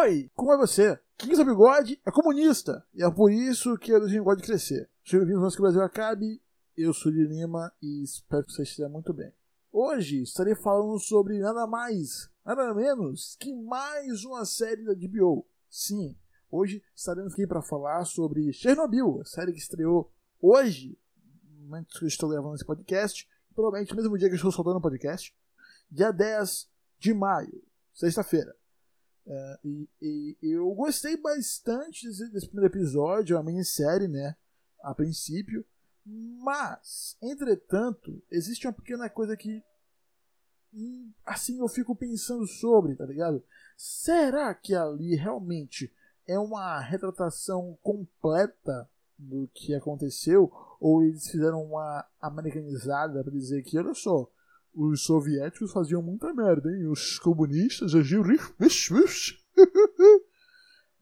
Oi, como é você? Quem usa bigode é comunista. E é por isso que eu não gosto de crescer. Sejam bem-vindos antes que o Brasil acabe. Eu sou de Lima e espero que você esteja muito bem. Hoje estarei falando sobre nada mais, nada menos que mais uma série da HBO. Sim, hoje estaremos aqui para falar sobre Chernobyl, a série que estreou hoje, no momento que eu estou gravando esse podcast, provavelmente no mesmo dia que eu estou soltando o podcast, dia 10 de maio, sexta-feira. É, e, e, eu gostei bastante desse, desse, primeiro episódio, a minissérie, né? A princípio. Mas, entretanto, existe uma pequena coisa que. Hum, assim eu fico pensando sobre, tá ligado? Será que ali realmente é uma retratação completa do que aconteceu? Ou eles fizeram uma americanizada para dizer que, olha só, os soviéticos faziam muita merda, hein? Os comunistas agiam.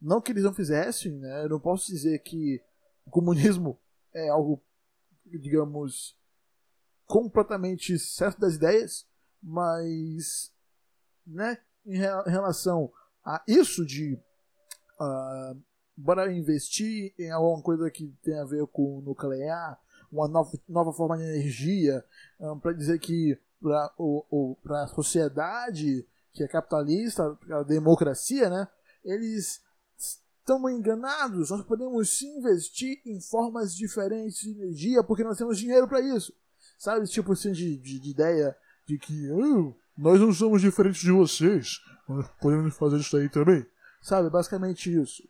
Não que eles não fizessem, né? Eu não posso dizer que o comunismo é algo, digamos, completamente certo das ideias, mas, né? Em relação a isso de uh, bora investir em alguma coisa que tem a ver com nuclear, uma nova, nova forma de energia, um, para dizer que para a sociedade que é capitalista, a democracia, né? Eles estão enganados. Nós podemos sim investir em formas diferentes de energia porque nós temos dinheiro para isso. Sabe, tipo assim de, de, de ideia de que oh, nós não somos diferentes de vocês, nós podemos fazer isso aí também. Sabe, basicamente isso.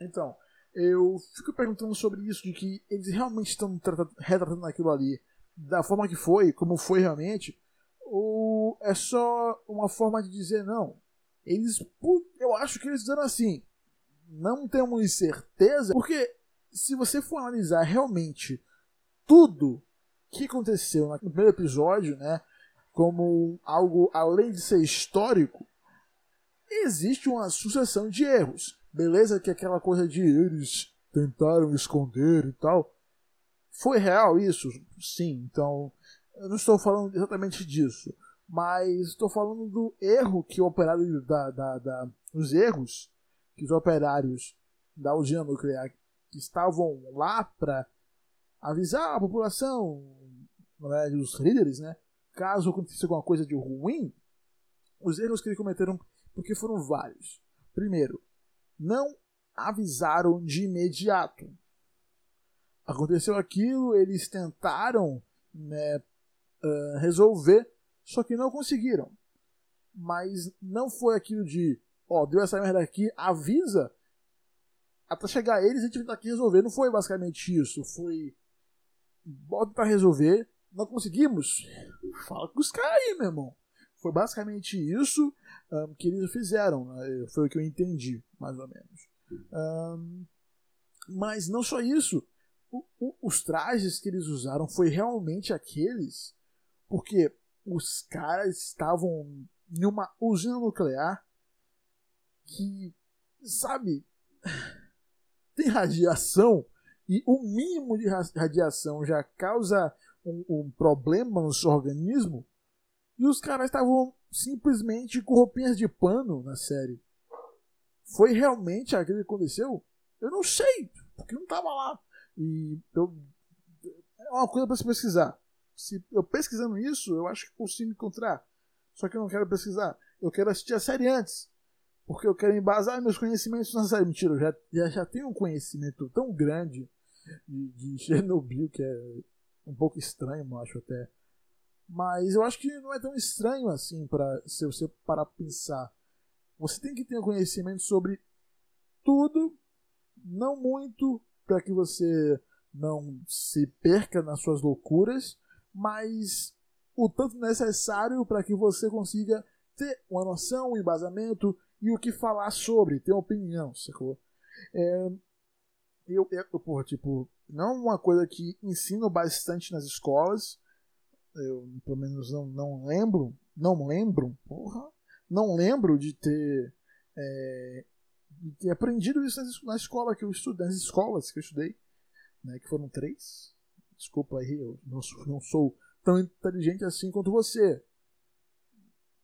Então, eu fico perguntando sobre isso, de que eles realmente estão retratando aquilo ali da forma que foi, como foi realmente, ou é só uma forma de dizer não? Eles, eu acho que eles fizeram assim. Não temos certeza, porque se você for analisar realmente tudo que aconteceu no primeiro episódio, né, como algo além de ser histórico, existe uma sucessão de erros. Beleza que aquela coisa de eles tentaram esconder e tal, foi real isso? Sim, então eu não estou falando exatamente disso, mas estou falando do erro que o operário da, da, da os erros que os operários da usina nuclear que estavam lá para avisar a população, né, os líderes, né, caso acontecesse alguma coisa de ruim, os erros que eles cometeram, porque foram vários. Primeiro, não avisaram de imediato aconteceu aquilo, eles tentaram né, uh, resolver, só que não conseguiram. Mas não foi aquilo de, ó, deu essa merda aqui, avisa, até chegar eles a gente vai aqui resolver. Não foi basicamente isso, foi, bota pra resolver, não conseguimos, fala com os caras aí, meu irmão. Foi basicamente isso um, que eles fizeram, né? foi o que eu entendi, mais ou menos. Um, mas não só isso, o, o, os trajes que eles usaram foi realmente aqueles porque os caras estavam em uma usina nuclear que, sabe, tem radiação e o mínimo de radiação já causa um, um problema no seu organismo e os caras estavam simplesmente com roupinhas de pano na série. Foi realmente aquilo que aconteceu? Eu não sei, porque não estava lá. E eu, é uma coisa para se pesquisar. Se eu pesquisando isso, eu acho que consigo encontrar. Só que eu não quero pesquisar. Eu quero assistir a série antes. Porque eu quero embasar meus conhecimentos na série. Mentira, eu já, já, já tenho um conhecimento tão grande de, de Chernobyl que é um pouco estranho, eu acho até. Mas eu acho que não é tão estranho assim para se você parar pra pensar. Você tem que ter um conhecimento sobre tudo, não muito, para que você não se perca nas suas loucuras, mas o tanto necessário para que você consiga ter uma noção, um embasamento e o que falar sobre, ter uma opinião, sacou? É, eu, eu, porra, tipo, não é uma coisa que ensino bastante nas escolas, eu pelo menos não, não lembro, não lembro, porra, não lembro de ter é, e aprendido isso na escola que eu estudei, nas escolas que eu estudei, né, que foram três. Desculpa aí, eu não sou, não sou tão inteligente assim quanto você.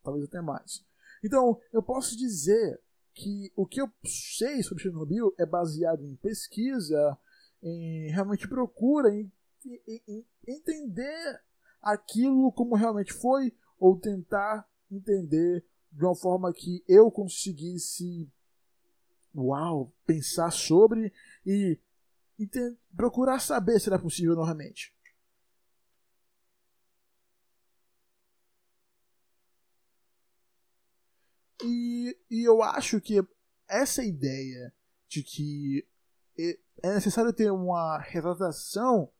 Talvez até mais. Então, eu posso dizer que o que eu sei sobre Chernobyl é baseado em pesquisa, em realmente procura, em, em, em entender aquilo como realmente foi, ou tentar entender de uma forma que eu conseguisse uau, pensar sobre e, e procurar saber se era possível novamente. E, e eu acho que essa ideia de que é necessário ter uma retratação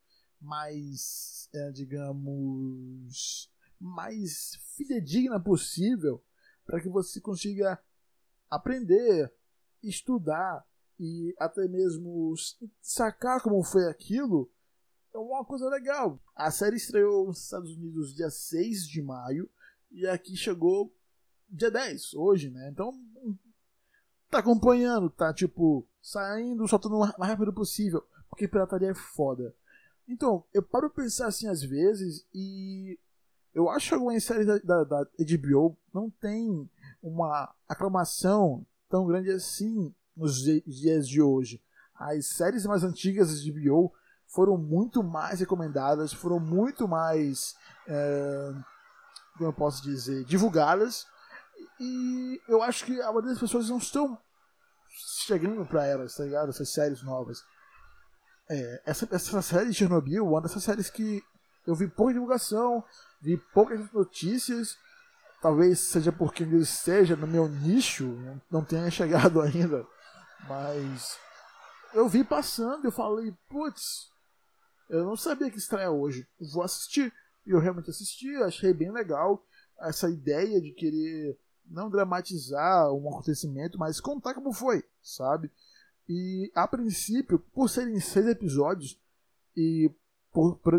mais, é, digamos, mais fidedigna possível para que você consiga aprender, estudar e até mesmo sacar como foi aquilo é uma coisa legal. A série estreou nos Estados Unidos dia 6 de maio e aqui chegou dia 10, hoje, né? Então, tá acompanhando, tá tipo, saindo, soltando o mais rápido possível, porque pirataria é foda. Então, eu paro pensar assim às vezes e eu acho que algumas séries da, da, da HBO não tem uma aclamação tão grande assim nos dias de hoje. As séries mais antigas da HBO foram muito mais recomendadas, foram muito mais, é, como eu posso dizer, divulgadas e eu acho que a maioria das pessoas não estão chegando para elas, tá ligado? Essas séries novas. É, essa, essa série de Chernobyl, uma dessas séries que eu vi pouca divulgação, vi poucas notícias. Talvez seja porque ele esteja no meu nicho, não tenha chegado ainda. Mas eu vi passando eu falei, putz, eu não sabia que estreia hoje. Vou assistir. E eu realmente assisti, achei bem legal essa ideia de querer não dramatizar um acontecimento, mas contar como foi, sabe? E a princípio, por serem seis episódios e por, por,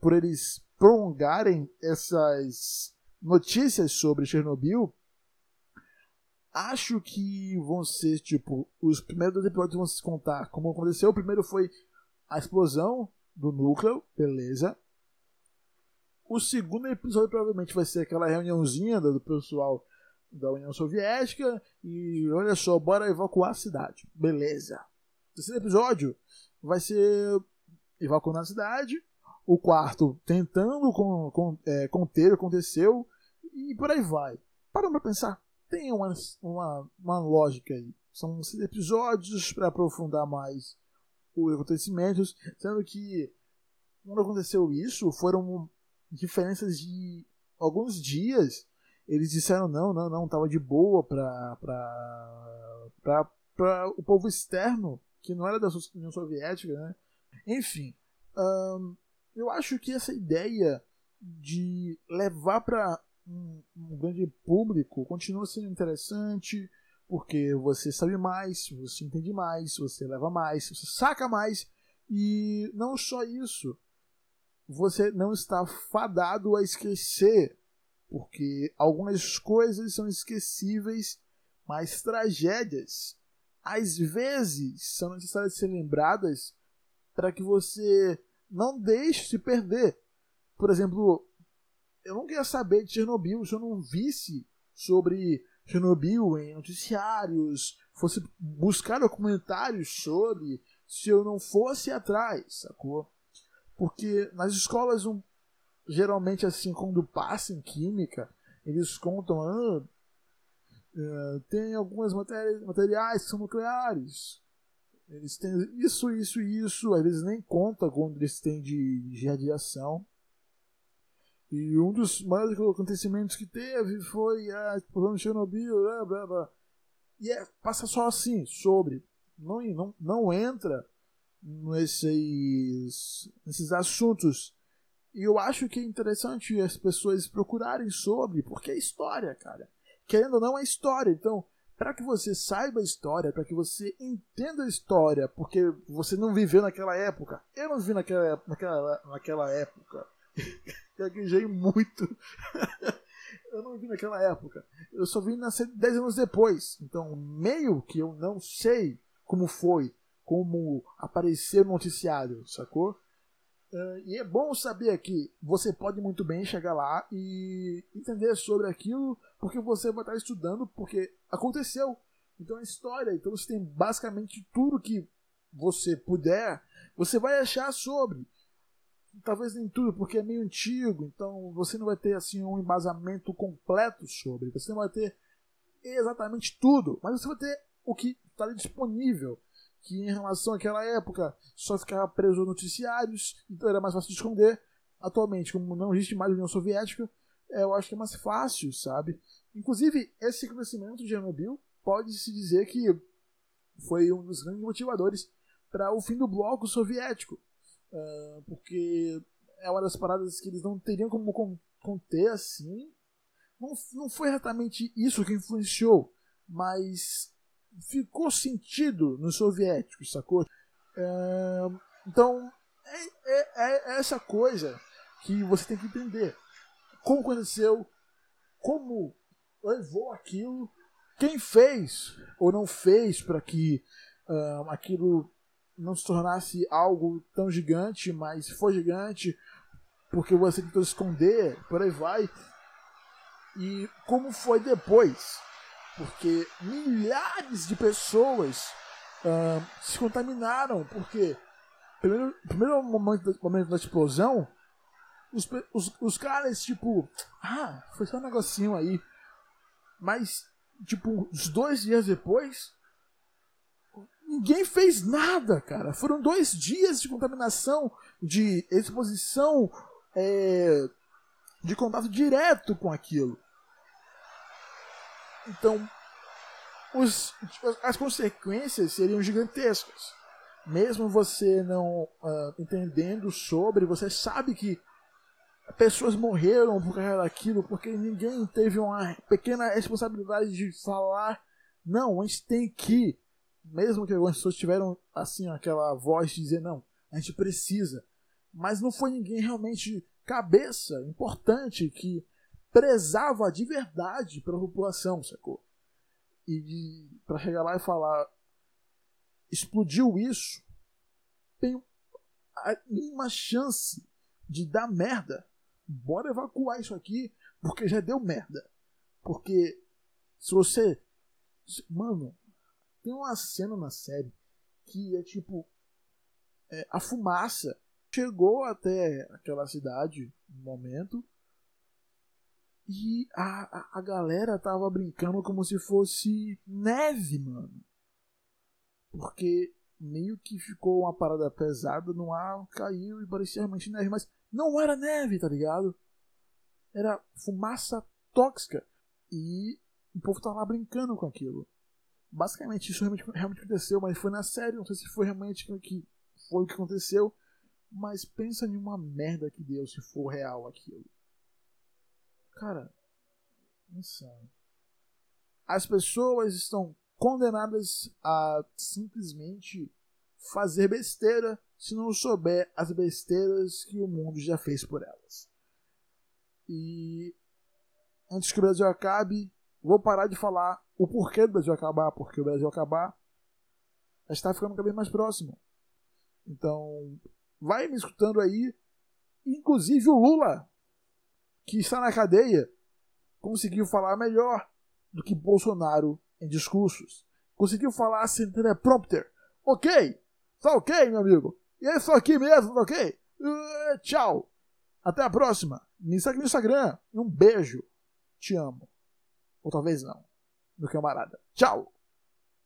por eles prolongarem essas notícias sobre Chernobyl, acho que vão ser tipo os primeiros dois episódios vão se contar como aconteceu. O primeiro foi a explosão do núcleo, beleza. O segundo episódio provavelmente vai ser aquela reuniãozinha do pessoal da União Soviética e olha só, bora evacuar a cidade. Beleza. O terceiro episódio vai ser evacuando a cidade. O quarto tentando com, com, é, conter o que aconteceu e por aí vai. Parando pra pensar, tem uma, uma, uma lógica aí. São episódios para aprofundar mais os acontecimentos, sendo que quando aconteceu isso foram diferenças de alguns dias eles disseram não, não, não, tava de boa para para para o povo externo que não era da União Soviética, né? Enfim, eu acho que essa ideia de levar para um, um, grande público continua sendo interessante porque você sabe mais, você entende mais, você leva mais, você saca mais e não só isso, você não está fadado a esquecer porque algumas coisas são esquecíveis, mas tragédias às vezes são necessárias ser lembradas para que você não deixe se perder. Por exemplo, eu não queria saber de Chernobyl se eu não visse sobre Chernobyl em noticiários, fosse buscar documentários sobre, se eu não fosse atrás, sacou? Porque nas escolas um, geralmente assim, quando passa em química, eles contam, ah, uh, tem algumas matérias, materiais que são nucleares. Eles têm isso, isso e isso, às vezes nem conta quando eles têm de, de radiação. E um dos maiores acontecimentos que teve foi a explosão de Chernobyl, blá, blá, blá. E é, passa só assim, sobre. Não, não, não entra nesses, nesses assuntos e eu acho que é interessante as pessoas procurarem sobre, porque é história, cara. Querendo ou não, é história. Então, para que você saiba a história, para que você entenda a história, porque você não viveu naquela época. Eu não vivi naquela, naquela, naquela época. Gaguejei muito. eu não vi naquela época. Eu só vim nascer 10 anos depois. Então, meio que eu não sei como foi, como aparecer no noticiário, sacou? Uh, e é bom saber que você pode muito bem chegar lá e entender sobre aquilo, porque você vai estar estudando, porque aconteceu. Então é história. Então você tem basicamente tudo que você puder, você vai achar sobre. Talvez nem tudo, porque é meio antigo, então você não vai ter assim um embasamento completo sobre. Você não vai ter exatamente tudo, mas você vai ter o que está disponível. Que em relação àquela época só ficava preso a noticiários, então era mais fácil de esconder. Atualmente, como não existe mais União Soviética, é, eu acho que é mais fácil, sabe? Inclusive, esse crescimento de Chernobyl pode-se dizer que foi um dos grandes motivadores para o fim do bloco soviético. Uh, porque é uma das paradas que eles não teriam como conter assim. Não, não foi exatamente isso que influenciou, mas ficou sentido nos soviéticos, sacou? Uh, então, é, é, é essa coisa que você tem que entender. Como aconteceu, como levou aquilo, quem fez ou não fez para que uh, aquilo não se tornasse algo tão gigante, mas foi gigante porque você tentou esconder, por aí vai. E como foi depois? Porque milhares de pessoas uh, se contaminaram, porque primeiro, primeiro momento, momento da explosão, os, os, os caras, tipo, ah, foi só um negocinho aí. Mas, tipo, uns dois dias depois, ninguém fez nada, cara. Foram dois dias de contaminação, de exposição, é, de contato direto com aquilo. Então, os, as consequências seriam gigantescas. Mesmo você não uh, entendendo sobre, você sabe que pessoas morreram por causa daquilo, porque ninguém teve uma pequena responsabilidade de falar, não, a gente tem que, mesmo que algumas pessoas tiveram assim aquela voz de dizer não, a gente precisa, mas não foi ninguém realmente cabeça importante que prezava de verdade pela população, sacou? E para chegar lá e falar explodiu isso, tem a mínima chance de dar merda bora evacuar isso aqui, porque já deu merda. Porque se você. Mano, tem uma cena na série que é tipo. É, a fumaça chegou até aquela cidade no momento. E a, a, a galera tava brincando como se fosse neve, mano. Porque meio que ficou uma parada pesada no ar, caiu e parecia realmente neve, mas não era neve, tá ligado? Era fumaça tóxica. E o povo tava lá brincando com aquilo. Basicamente, isso realmente, realmente aconteceu, mas foi na série. Não sei se foi realmente que foi o que aconteceu. Mas pensa em uma merda que deu se for real aquilo. Cara, insano. As pessoas estão condenadas a simplesmente fazer besteira se não souber as besteiras que o mundo já fez por elas. E antes que o Brasil acabe, vou parar de falar o porquê do Brasil acabar, porque o Brasil acabar está ficando cada vez mais próximo. Então, vai me escutando aí. Inclusive o Lula, que está na cadeia, conseguiu falar melhor do que Bolsonaro em discursos. Conseguiu falar sem teleprompter. Ok, tá ok, meu amigo. E é isso aqui mesmo, tá ok? Uh, tchau. Até a próxima. Me segue no Instagram. Um beijo. Te amo. Ou talvez não. Meu camarada. Tchau.